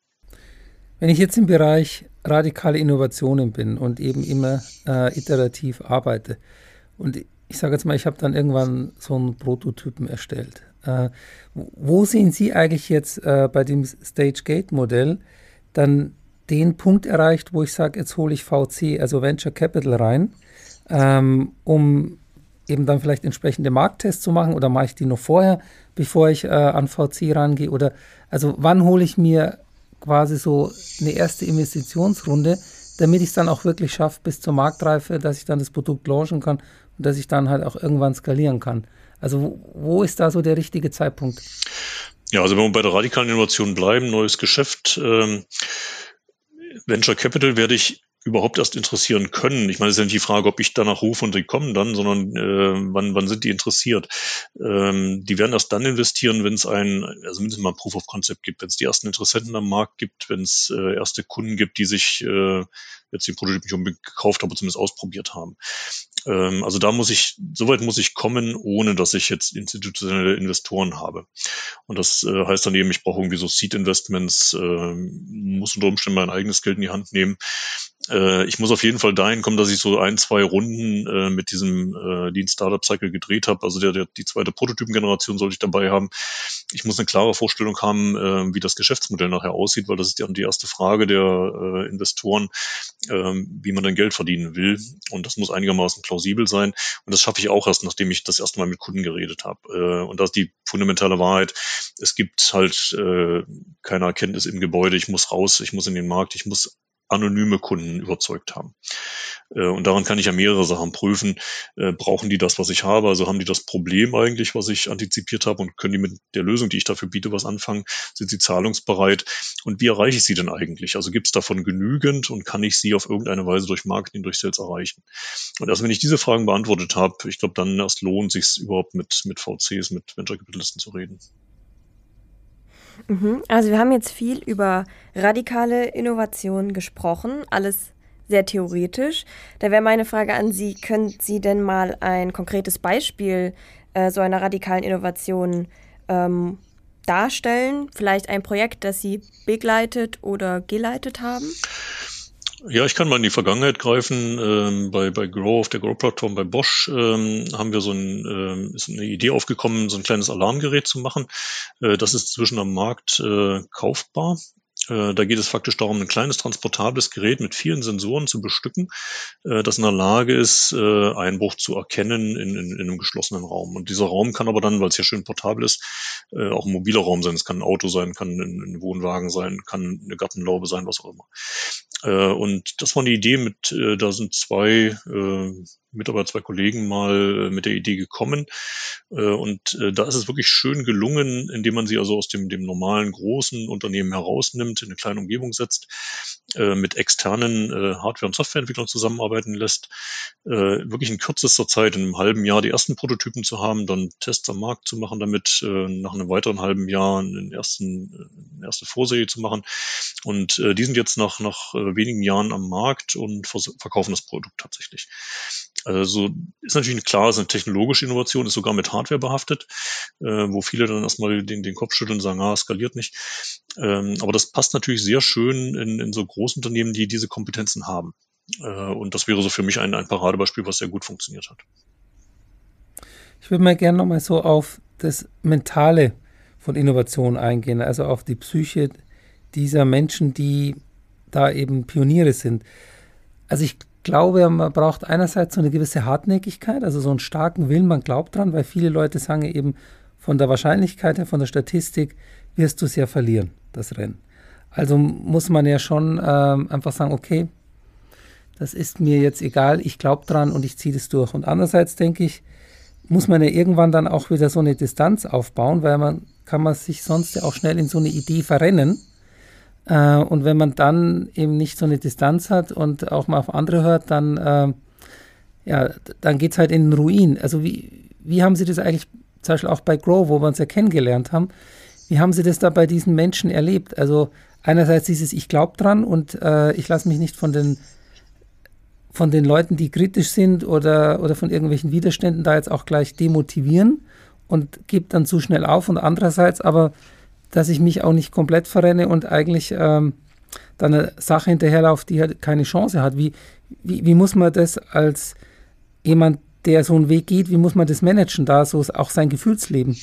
Wenn ich jetzt im Bereich radikale Innovationen bin und eben immer äh, iterativ arbeite und ich sage jetzt mal, ich habe dann irgendwann so einen Prototypen erstellt. Äh, wo sehen Sie eigentlich jetzt äh, bei dem Stage-Gate-Modell dann den Punkt erreicht, wo ich sage, jetzt hole ich VC, also Venture Capital rein, ähm, um eben dann vielleicht entsprechende Markttests zu machen oder mache ich die noch vorher, bevor ich äh, an VC rangehe? Oder also wann hole ich mir quasi so eine erste Investitionsrunde, damit ich es dann auch wirklich schaffe bis zur Marktreife, dass ich dann das Produkt launchen kann und dass ich dann halt auch irgendwann skalieren kann. Also wo ist da so der richtige Zeitpunkt? Ja, also wenn wir bei der radikalen Innovation bleiben, neues Geschäft, ähm, Venture Capital werde ich überhaupt erst interessieren können. Ich meine, es ist ja nicht die Frage, ob ich danach rufe und die kommen dann, sondern äh, wann, wann sind die interessiert? Ähm, die werden erst dann investieren, wenn es ein, also mindestens mal ein Proof of Concept gibt, wenn es die ersten Interessenten am Markt gibt, wenn es äh, erste Kunden gibt, die sich äh, jetzt den Prototyp nicht unbedingt gekauft aber zumindest ausprobiert haben. Ähm, also da muss ich, soweit muss ich kommen, ohne dass ich jetzt institutionelle Investoren habe. Und das äh, heißt dann eben, ich brauche irgendwie so Seed Investments, äh, muss unter Umständen mein eigenes Geld in die Hand nehmen. Äh, ich muss auf jeden Fall dahin kommen, dass ich so ein, zwei Runden äh, mit diesem äh, Lean Startup Cycle gedreht habe. Also der, der, die zweite Prototypengeneration sollte ich dabei haben. Ich muss eine klare Vorstellung haben, äh, wie das Geschäftsmodell nachher aussieht, weil das ist dann die erste Frage der äh, Investoren, äh, wie man dann Geld verdienen will. Und das muss einigermaßen plausibel sein. Und das schaffe ich auch erst, nachdem ich das erste Mal mit Kunden geredet habe. Äh, und das ist die fundamentale Wahrheit. Es gibt halt äh, keine Erkenntnis im Gebäude. Ich muss raus, ich muss in den Markt, ich muss anonyme Kunden überzeugt haben. Äh, und daran kann ich ja mehrere Sachen prüfen. Äh, brauchen die das, was ich habe? Also haben die das Problem eigentlich, was ich antizipiert habe und können die mit der Lösung, die ich dafür biete, was anfangen? Sind sie zahlungsbereit? Und wie erreiche ich sie denn eigentlich? Also gibt es davon genügend und kann ich sie auf irgendeine Weise durch Marketing, durch Sales erreichen? Und erst wenn ich diese Fragen beantwortet habe, ich glaube, dann erst lohnt sich überhaupt mit, mit VCs, mit Venture Capitalisten zu reden. Mhm. Also wir haben jetzt viel über radikale Innovation gesprochen, alles sehr theoretisch. Da wäre meine Frage an Sie, können Sie denn mal ein konkretes Beispiel äh, so einer radikalen Innovation ähm, darstellen? Vielleicht ein Projekt, das Sie begleitet oder geleitet haben? Ja, ich kann mal in die Vergangenheit greifen. Ähm, bei, bei Grow auf der Grow-Plattform bei Bosch ähm, haben wir so ein, ähm, ist eine Idee aufgekommen, so ein kleines Alarmgerät zu machen. Äh, das ist zwischen am Markt äh, kaufbar. Äh, da geht es faktisch darum, ein kleines transportables Gerät mit vielen Sensoren zu bestücken, äh, das in der Lage ist, äh, Einbruch zu erkennen in, in, in einem geschlossenen Raum. Und dieser Raum kann aber dann, weil es ja schön portabel ist, auch ein mobiler Raum sein. Es kann ein Auto sein, kann ein, Wohnwagen sein, kann eine Gartenlaube sein, was auch immer. Und das war eine Idee mit, da sind zwei Mitarbeiter, zwei Kollegen mal mit der Idee gekommen. Und da ist es wirklich schön gelungen, indem man sie also aus dem, dem normalen großen Unternehmen herausnimmt, in eine kleine Umgebung setzt äh, mit externen äh, Hardware- und Softwareentwicklern zusammenarbeiten lässt, äh, wirklich in kürzester Zeit, in einem halben Jahr die ersten Prototypen zu haben, dann Tests am Markt zu machen damit, äh, nach einem weiteren halben Jahr einen ersten, eine erste Vorserie zu machen. Und äh, die sind jetzt nach, nach äh, wenigen Jahren am Markt und verkaufen das Produkt tatsächlich. Also ist natürlich klar, es ist eine technologische Innovation, ist sogar mit Hardware behaftet, äh, wo viele dann erstmal den, den Kopf schütteln und sagen, ah, skaliert nicht. Ähm, aber das passt natürlich sehr schön in, in so Großunternehmen, die diese Kompetenzen haben. Äh, und das wäre so für mich ein, ein Paradebeispiel, was sehr gut funktioniert hat. Ich würde mal gerne nochmal so auf das Mentale von Innovation eingehen, also auf die Psyche dieser Menschen, die da eben Pioniere sind. Also ich glaube, man braucht einerseits so eine gewisse Hartnäckigkeit, also so einen starken Willen, man glaubt dran, weil viele Leute sagen eben, von der Wahrscheinlichkeit her, von der Statistik, wirst du es ja verlieren, das Rennen. Also muss man ja schon ähm, einfach sagen, okay, das ist mir jetzt egal, ich glaube dran und ich ziehe das durch. Und andererseits denke ich, muss man ja irgendwann dann auch wieder so eine Distanz aufbauen, weil man kann man sich sonst ja auch schnell in so eine Idee verrennen äh, und wenn man dann eben nicht so eine Distanz hat und auch mal auf andere hört, dann, äh, ja, dann geht es halt in den Ruin. Also wie, wie haben Sie das eigentlich, zum Beispiel auch bei Grow, wo wir uns ja kennengelernt haben, wie haben Sie das da bei diesen Menschen erlebt? Also einerseits dieses Ich glaube dran und äh, ich lasse mich nicht von den von den Leuten, die kritisch sind oder, oder von irgendwelchen Widerständen da jetzt auch gleich demotivieren und gebe dann zu schnell auf und andererseits aber dass ich mich auch nicht komplett verrenne und eigentlich ähm, dann eine Sache hinterherlaufe, die halt keine Chance hat. Wie, wie, wie muss man das als jemand, der so einen Weg geht, wie muss man das managen, da so auch sein Gefühlsleben?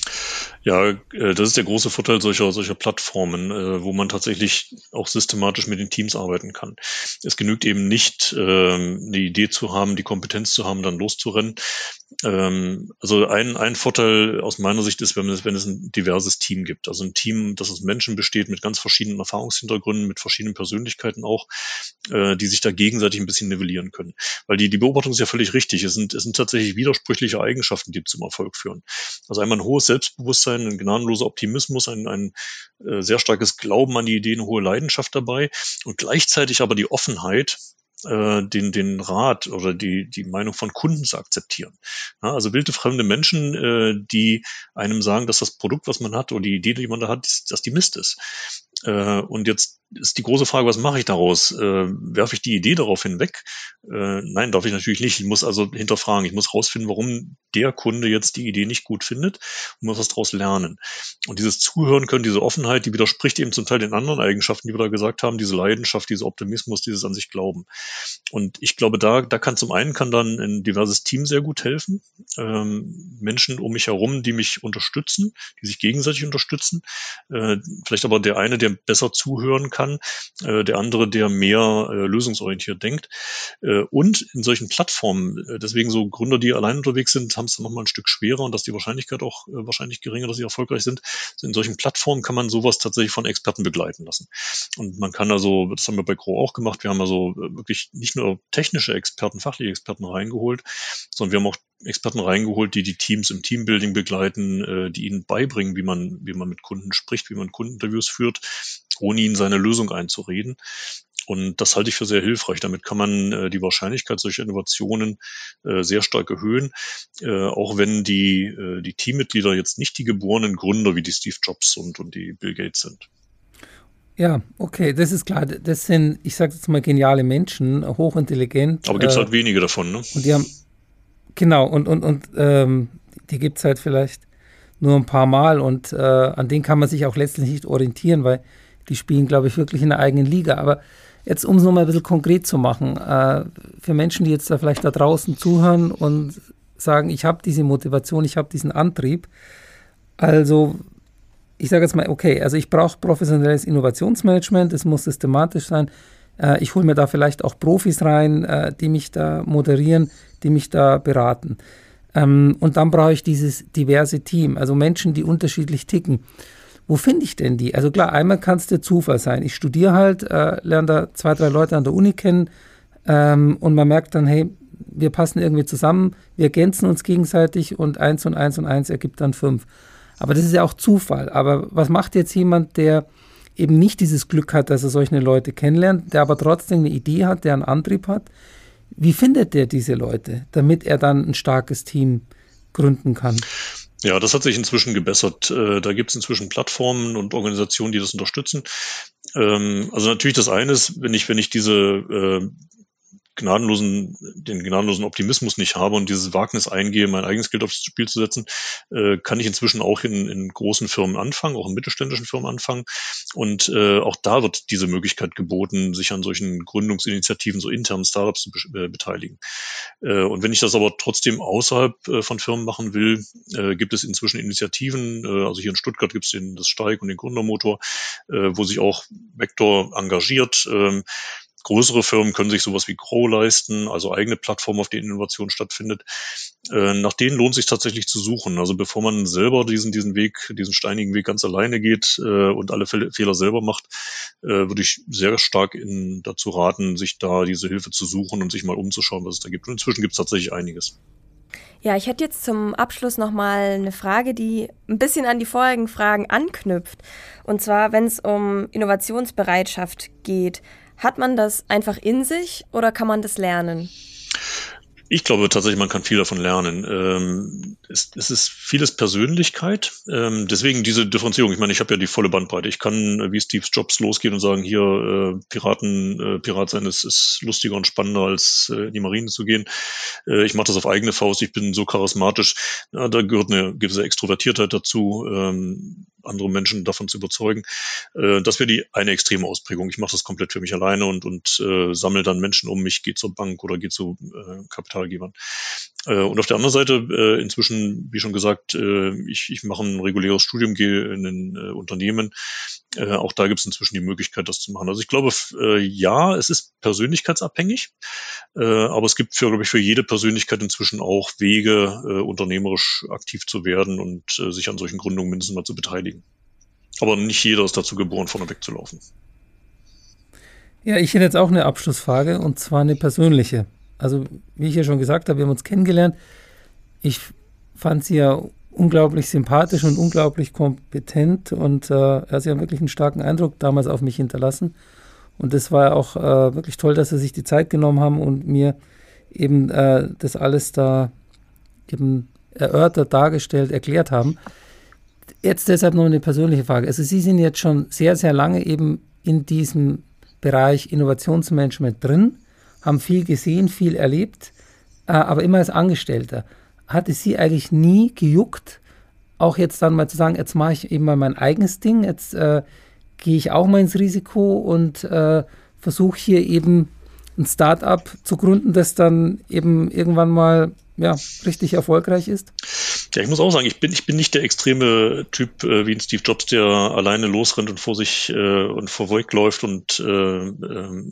Ja, äh, das ist der große Vorteil solcher, solcher Plattformen, äh, wo man tatsächlich auch systematisch mit den Teams arbeiten kann. Es genügt eben nicht, ähm, eine Idee zu haben, die Kompetenz zu haben, dann loszurennen. Ähm, also ein, ein Vorteil aus meiner Sicht ist, wenn es, wenn es ein diverses Team gibt. Also ein Team, das aus Menschen besteht mit ganz verschiedenen Erfahrungshintergründen, mit verschiedenen Persönlichkeiten auch, äh, die sich da gegenseitig ein bisschen nivellieren können. Weil die, die Beobachtung ist ja völlig richtig. Es sind, es sind tatsächlich widersprüchliche Eigenschaften, die zum Erfolg führen. Also einmal ein hohes Selbstbewusstsein, sein, ein gnadenloser Optimismus, ein, ein äh, sehr starkes Glauben an die Idee, eine hohe Leidenschaft dabei und gleichzeitig aber die Offenheit, äh, den, den Rat oder die, die Meinung von Kunden zu akzeptieren. Ja, also wilde fremde Menschen, äh, die einem sagen, dass das Produkt, was man hat oder die Idee, die man da hat, dass die Mist ist. Äh, und jetzt ist die große Frage, was mache ich daraus? Äh, werfe ich die Idee darauf hinweg? Äh, nein, darf ich natürlich nicht. Ich muss also hinterfragen. Ich muss rausfinden, warum der Kunde jetzt die Idee nicht gut findet und muss was daraus lernen. Und dieses Zuhören können, diese Offenheit, die widerspricht eben zum Teil den anderen Eigenschaften, die wir da gesagt haben, diese Leidenschaft, dieser Optimismus, dieses an sich Glauben. Und ich glaube, da, da kann zum einen kann dann ein diverses Team sehr gut helfen. Ähm, Menschen um mich herum, die mich unterstützen, die sich gegenseitig unterstützen. Äh, vielleicht aber der eine, der besser zuhören kann, äh, der andere, der mehr äh, lösungsorientiert denkt. Äh, und in solchen Plattformen, äh, deswegen so Gründer, die allein unterwegs sind, haben es dann nochmal ein Stück schwerer und dass die Wahrscheinlichkeit auch äh, wahrscheinlich geringer, dass sie erfolgreich sind. In solchen Plattformen kann man sowas tatsächlich von Experten begleiten lassen. Und man kann also, das haben wir bei Grow auch gemacht, wir haben also äh, wirklich nicht nur technische Experten, fachliche Experten reingeholt, sondern wir haben auch Experten reingeholt, die die Teams im Teambuilding begleiten, äh, die ihnen beibringen, wie man, wie man mit Kunden spricht, wie man Kundeninterviews führt, ohne ihnen seine Lösung einzureden. Und das halte ich für sehr hilfreich. Damit kann man äh, die Wahrscheinlichkeit solcher Innovationen äh, sehr stark erhöhen, äh, auch wenn die, äh, die Teammitglieder jetzt nicht die geborenen Gründer wie die Steve Jobs und, und die Bill Gates sind. Ja, okay, das ist klar. Das sind, ich sage jetzt mal, geniale Menschen, hochintelligent. Aber gibt es halt wenige davon, ne? Und die haben, genau, und, und, und ähm, die gibt es halt vielleicht nur ein paar Mal und äh, an denen kann man sich auch letztlich nicht orientieren, weil die spielen, glaube ich, wirklich in der eigenen Liga. Aber jetzt, um es nochmal ein bisschen konkret zu machen, äh, für Menschen, die jetzt da vielleicht da draußen zuhören und sagen, ich habe diese Motivation, ich habe diesen Antrieb. Also, ich sage jetzt mal, okay, also ich brauche professionelles Innovationsmanagement, es muss systematisch sein. Äh, ich hole mir da vielleicht auch Profis rein, äh, die mich da moderieren, die mich da beraten. Ähm, und dann brauche ich dieses diverse Team, also Menschen, die unterschiedlich ticken. Wo finde ich denn die? Also klar, einmal kann es der Zufall sein. Ich studiere halt, äh, lerne da zwei, drei Leute an der Uni kennen ähm, und man merkt dann, hey, wir passen irgendwie zusammen, wir ergänzen uns gegenseitig und eins und eins und eins ergibt dann fünf. Aber das ist ja auch Zufall. Aber was macht jetzt jemand, der eben nicht dieses Glück hat, dass er solche Leute kennenlernt, der aber trotzdem eine Idee hat, der einen Antrieb hat. Wie findet der diese Leute, damit er dann ein starkes Team gründen kann? Ja, das hat sich inzwischen gebessert. Äh, da gibt es inzwischen Plattformen und Organisationen, die das unterstützen. Ähm, also natürlich das eine ist, wenn ich, wenn ich diese äh, gnadenlosen, den gnadenlosen Optimismus nicht habe und dieses Wagnis eingehe, mein eigenes Geld aufs Spiel zu setzen, äh, kann ich inzwischen auch in, in großen Firmen anfangen, auch in mittelständischen Firmen anfangen. Und äh, auch da wird diese Möglichkeit geboten, sich an solchen Gründungsinitiativen, so internen Startups zu be äh, beteiligen. Äh, und wenn ich das aber trotzdem außerhalb äh, von Firmen machen will, äh, gibt es inzwischen Initiativen, äh, also hier in Stuttgart gibt es den, das Steig und den Gründermotor, äh, wo sich auch Vector engagiert. Äh, Größere Firmen können sich sowas wie Grow leisten, also eigene Plattformen, auf denen Innovation stattfindet. Äh, nach denen lohnt sich tatsächlich zu suchen. Also bevor man selber diesen, diesen Weg, diesen steinigen Weg ganz alleine geht äh, und alle Fehler selber macht, äh, würde ich sehr stark in, dazu raten, sich da diese Hilfe zu suchen und sich mal umzuschauen, was es da gibt. Und inzwischen gibt es tatsächlich einiges. Ja, ich hätte jetzt zum Abschluss nochmal eine Frage, die ein bisschen an die vorigen Fragen anknüpft. Und zwar, wenn es um Innovationsbereitschaft geht. Hat man das einfach in sich oder kann man das lernen? Ich glaube tatsächlich, man kann viel davon lernen. Ähm, es, es, ist vieles Persönlichkeit. Ähm, deswegen diese Differenzierung. Ich meine, ich habe ja die volle Bandbreite. Ich kann äh, wie Steve Jobs losgehen und sagen, hier äh, Piraten, äh, Pirat sein ist, ist lustiger und spannender als äh, in die Marine zu gehen. Äh, ich mache das auf eigene Faust. Ich bin so charismatisch. Ja, da gehört eine gewisse Extrovertiertheit dazu. Ähm, andere Menschen davon zu überzeugen. Äh, das wäre die eine extreme Ausprägung. Ich mache das komplett für mich alleine und, und äh, sammle dann Menschen um mich, gehe zur Bank oder gehe zu äh, Kapitalgebern. Äh, und auf der anderen Seite, äh, inzwischen, wie schon gesagt, äh, ich, ich mache ein reguläres Studium, gehe in ein Unternehmen. Auch da gibt es inzwischen die Möglichkeit, das zu machen. Also ich glaube, ja, es ist persönlichkeitsabhängig, aber es gibt für, glaube ich, für jede Persönlichkeit inzwischen auch Wege, unternehmerisch aktiv zu werden und sich an solchen Gründungen mindestens mal zu beteiligen. Aber nicht jeder ist dazu geboren, vorne wegzulaufen. Ja, ich hätte jetzt auch eine Abschlussfrage und zwar eine persönliche. Also, wie ich ja schon gesagt habe, wir haben uns kennengelernt. Ich fand sie ja unglaublich sympathisch und unglaublich kompetent und äh, er hat ja wirklich einen starken Eindruck damals auf mich hinterlassen. Und es war auch äh, wirklich toll, dass sie sich die Zeit genommen haben und mir eben äh, das alles da eben erörtert, dargestellt, erklärt haben. Jetzt deshalb noch eine persönliche Frage. Also Sie sind jetzt schon sehr, sehr lange eben in diesem Bereich Innovationsmanagement drin haben viel gesehen, viel erlebt, äh, aber immer als Angestellter. Hat es Sie eigentlich nie gejuckt, auch jetzt dann mal zu sagen, jetzt mache ich eben mal mein eigenes Ding, jetzt äh, gehe ich auch mal ins Risiko und äh, versuche hier eben ein Start-up zu gründen, das dann eben irgendwann mal ja, richtig erfolgreich ist? Ja, ich muss auch sagen, ich bin, ich bin nicht der extreme Typ äh, wie ein Steve Jobs, der alleine losrennt und vor sich äh, und vor Voig läuft und äh, äh,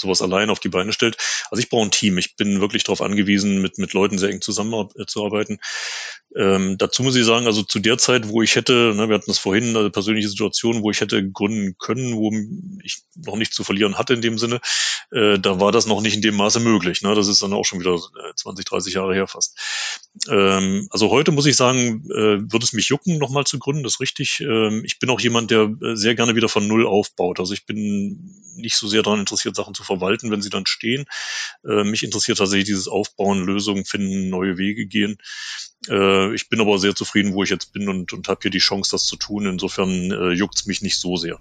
sowas allein auf die Beine stellt. Also ich brauche ein Team. Ich bin wirklich darauf angewiesen, mit, mit Leuten sehr eng zusammenzuarbeiten. Ähm, dazu muss ich sagen, also zu der Zeit, wo ich hätte, ne, wir hatten das vorhin, eine persönliche Situation, wo ich hätte gründen können, wo ich noch nichts zu verlieren hatte in dem Sinne, äh, da war das noch nicht in dem Maße möglich. Ne? Das ist dann auch schon wieder 20, äh, 30 Jahre her fast. Ähm, also heute muss ich sagen, äh, würde es mich jucken, nochmal zu gründen, das ist richtig. Ähm, ich bin auch jemand, der äh, sehr gerne wieder von Null aufbaut. Also ich bin nicht so sehr daran interessiert, Sachen zu verwalten, wenn sie dann stehen. Äh, mich interessiert tatsächlich dieses Aufbauen, Lösungen finden, neue Wege gehen. Äh, ich bin aber sehr zufrieden, wo ich jetzt bin und, und habe hier die Chance, das zu tun. Insofern äh, juckt es mich nicht so sehr.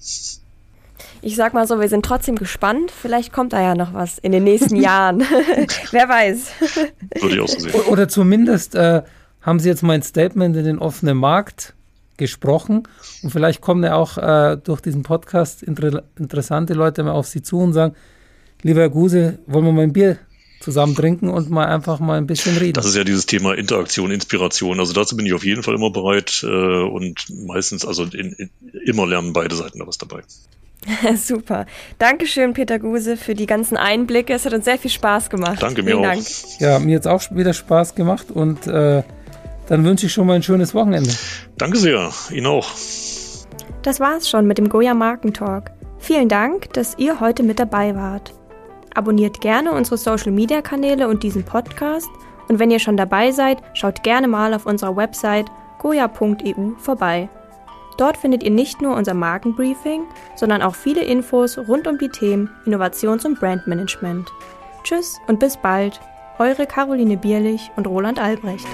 Ich sag mal so, wir sind trotzdem gespannt. Vielleicht kommt da ja noch was in den nächsten (laughs) Jahren. (laughs) Wer weiß. (laughs) Würde ich auch so sehen. Oder zumindest äh, haben Sie jetzt mein Statement in den offenen Markt gesprochen und vielleicht kommen ja auch äh, durch diesen Podcast inter interessante Leute mal auf Sie zu und sagen, lieber Herr Guse, wollen wir mal ein Bier zusammen trinken und mal einfach mal ein bisschen reden. Das ist ja dieses Thema Interaktion, Inspiration. Also dazu bin ich auf jeden Fall immer bereit äh, und meistens, also in, in, immer lernen beide Seiten da was dabei. (laughs) Super. Dankeschön, Peter Guse, für die ganzen Einblicke. Es hat uns sehr viel Spaß gemacht. Danke, mir Vielen auch. Dank. Ja, mir hat es auch wieder Spaß gemacht und äh, dann wünsche ich schon mal ein schönes Wochenende. Danke sehr. Ihnen auch. Das war's schon mit dem Goya Markentalk. Vielen Dank, dass ihr heute mit dabei wart. Abonniert gerne unsere Social Media Kanäle und diesen Podcast. Und wenn ihr schon dabei seid, schaut gerne mal auf unserer Website goya.eu vorbei. Dort findet ihr nicht nur unser Markenbriefing, sondern auch viele Infos rund um die Themen Innovations- und Brandmanagement. Tschüss und bis bald, eure Caroline Bierlich und Roland Albrecht.